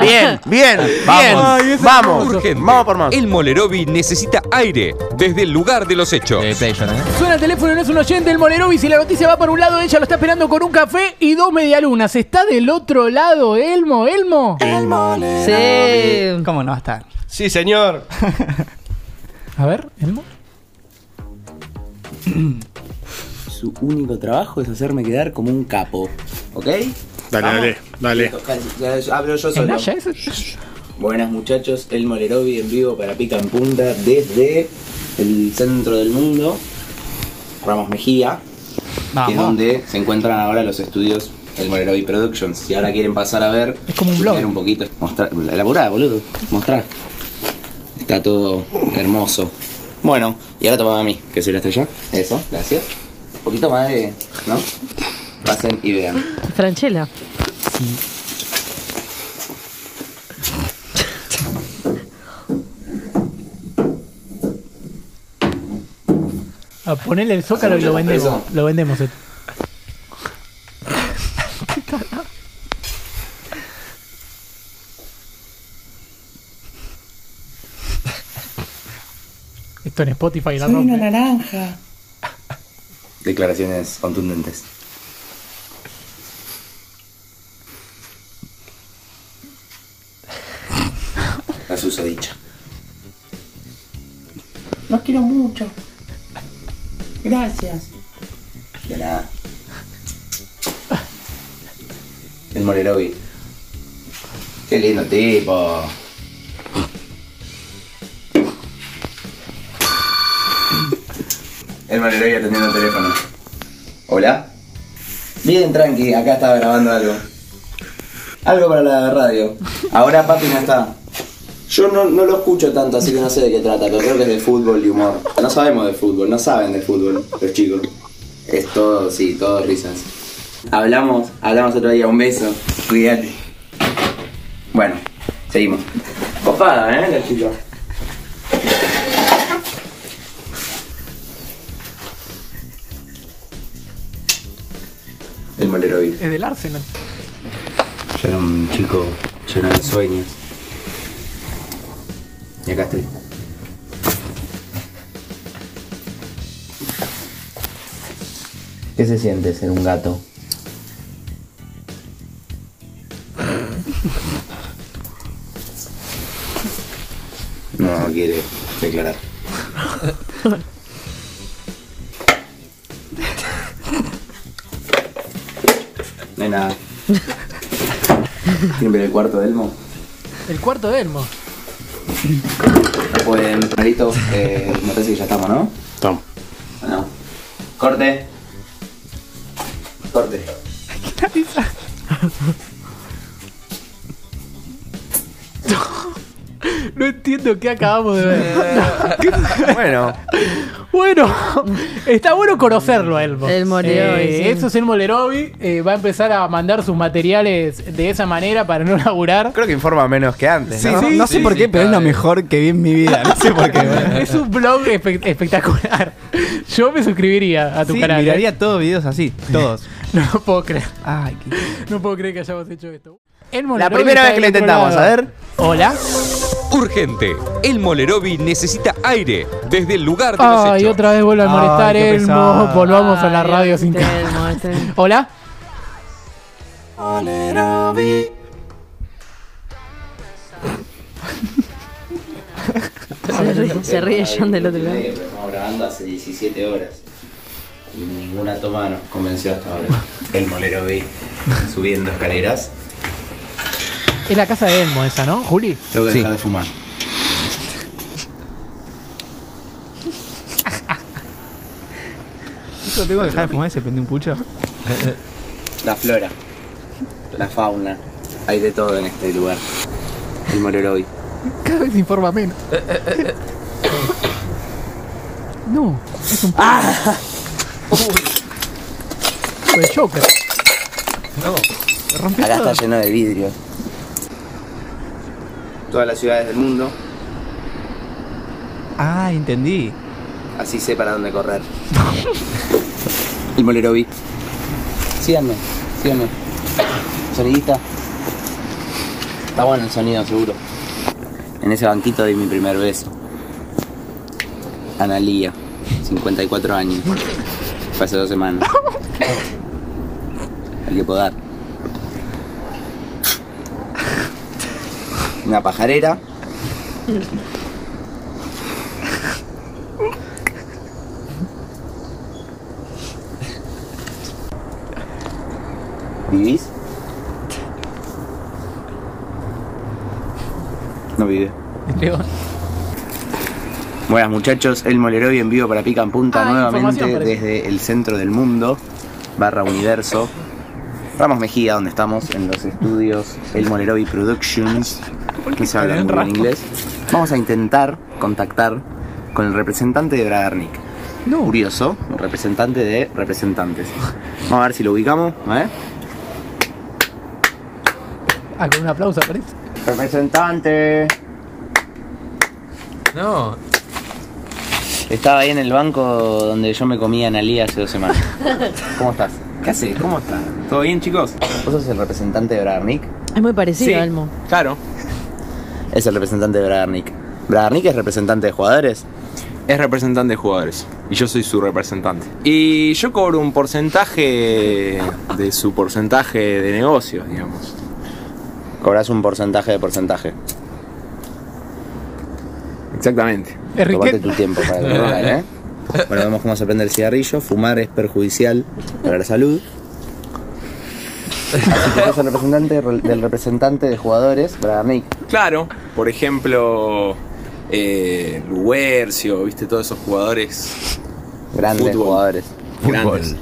Bien, bien, Vamos. bien. Vamos, Urgente. vamos por más. El Molerovi necesita aire desde el lugar de los hechos. Suena el teléfono, no es un oyente, el Molerovi. Si la noticia va por un lado, ella lo está esperando con un café y dos medialunas. ¿Está del otro lado, Elmo? ¿Elmo? Sí. ¿Cómo no va a estar? Sí, señor. A ver, Elmo. Su único trabajo es hacerme quedar como un capo. ¿Ok? Dale, Vamos. dale, dale. Ya- ya Hablo yo solo. Buenas muchachos, el Molerovi en vivo para Pica en Punta desde el centro del mundo, Ramos Mejía, que es donde se encuentran ahora los estudios del Molerovi Productions. Si ahora quieren pasar a ver, Es como un blog. un poquito, mostrar, elaborar, boludo, mostrar. Está todo hermoso. Bueno, y ahora toma a mí, que soy la estrella. Eso, gracias. Un poquito más de, ¿no? Pasen y vean. Franchella. A ponerle el zócalo y lo vendemos. Lo vendemos. Esto en Spotify la rompe. naranja. Declaraciones contundentes. Susodicha. Los quiero mucho. Gracias. De nada. El Molerovi. Qué lindo tipo. El Molerovi atendiendo el teléfono. ¿Hola? Bien, tranqui, acá estaba grabando algo. Algo para la radio. Ahora papi no está. Yo no, no lo escucho tanto, así que no sé de qué trata, pero creo que es de fútbol y humor. No sabemos de fútbol, no saben de fútbol los chicos. Es todo, sí, todo risas. Hablamos, hablamos otro día, un beso. Cuídate. Bueno, seguimos. Copada, ¿eh? La chica. El Molerovi. Es del Arsenal. Yo era un chico lleno de sueños. Y acá estoy. ¿Qué se siente ser un gato? No quiere declarar. No hay nada. ¿Quieren ver el cuarto de Elmo? El cuarto de Elmo. Pueden, Marito, eh, me parece que ya estamos, ¿no? Estamos. No. Corte. Corte. No entiendo qué acabamos de ver. Bueno, Bueno, está bueno conocerlo a Elmo. El Molerovi, Eh, sí. Eso es el Molerovi. eh, va a empezar a mandar sus materiales de esa manera para no laburar. creo que informa menos que antes, Sí, ¿no? sí, no sé por qué, pero es lo mejor que vi en mi vida. No sé por qué. Es un blog espe- espectacular. Yo me suscribiría a tu Sí, canal. ¿eh? miraría todos videos así, todos. No lo puedo creer. Ay, qué... No puedo creer que hayamos hecho esto. El La Molerovi primera está vez que lo del otro intentamos, lado. a ver. Hola. Urgente. El Molerovi necesita aire desde el lugar de los Ay, hechos. otra vez vuelve a Ay, molestar qué Elmo. pesado. Volvamos a la Ay, radio sin este. Elmo, este. Hola. Se ríe, se ríe John del otro lado. Estamos grabando hace 17 horas. Y ninguna toma nos convenció hasta ahora. El molero vi subiendo escaleras. Es la casa de Elmo esa, ¿no, Juli? Tengo que Sí. dejar de fumar. Yo tengo que dejar de fumar y se prende un pucho. La flora, la fauna, hay de todo en este lugar. El Molerovi. Cada vez informa menos. No, es un. ¡Ah! Fue Joker. Acá está lleno de vidrio. Todas las ciudades del mundo, Ah, entendí. así sé para dónde correr. El Molerovi. Síganme, síganme. Sonidista. Está bueno el sonido, seguro. En ese banquito di mi primer beso. Analía, 54 años. Fue hace dos semanas. Hay que podar. Una pajarera. ¿Vivís? No vive. Buenas muchachos, el Moleroy en vivo para Pica en Punta Ah, nuevamente desde el centro del mundo, barra universo. Ramos Mejía, donde estamos en los estudios El Moleroy Productions, que se habla muy bien inglés. Vamos a intentar contactar con el representante de Bragarnik. Curioso, un representante de representantes. Vamos a ver si lo ubicamos, ver. Ah, con un aplauso parece. Representante. No. Estaba ahí en el banco donde yo me comía Analía hace dos semanas. ¿Cómo estás? ¿Qué haces? ¿Cómo estás? ¿Todo bien, chicos? ¿Vos sos el representante de Bragarnik? Es muy parecido, Elmo. Claro. Es el representante de Bragarnik. ¿Bragarnik es representante de jugadores? Es representante de jugadores. Y yo soy su representante. Y yo cobro un porcentaje de su porcentaje de negocios, digamos. Cobras un porcentaje de porcentaje. Exactamente. Tomate tu tiempo para trabajar, ¿eh? Bueno, vemos cómo se prende el cigarrillo. Fumar es perjudicial para la salud. Así que sos el representante del representante de jugadores, Bragarnik. Claro. Por ejemplo, eh, Luercio, viste, todos esos jugadores Grandes Fútbol. jugadores. grandes.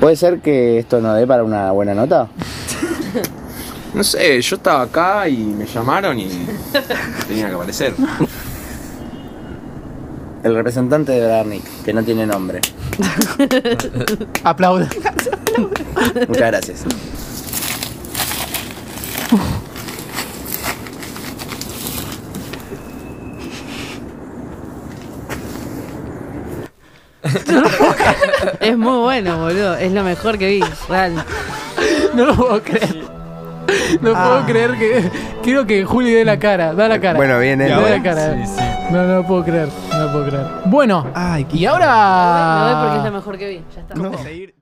¿Puede ser que esto no dé para una buena nota? No sé, yo estaba acá y me llamaron y tenía que aparecer. El representante de Bragarnik, que no tiene nombre. Aplauda. Muchas gracias. Es muy bueno, boludo. Es lo mejor que vi, real. No lo puedo creer. No puedo creer que. Quiero que Juli dé la cara. Da la cara. Bueno, viene. Da la cara. No, no lo puedo creer. No lo puedo creer. Bueno, y ahora. Voy porque es lo mejor que vi. Ya está.